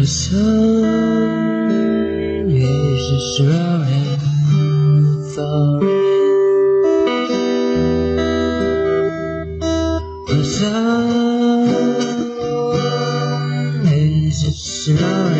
The sun is slowly falling. The sun is slowly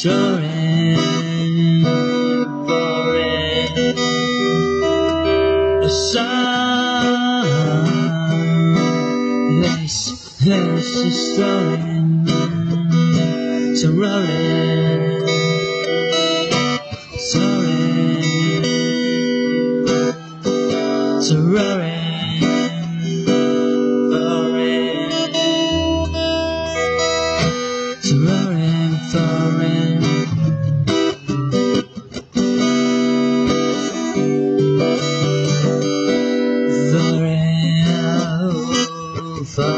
soaring, falling. The is, soaring. Soaring,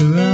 is rolling,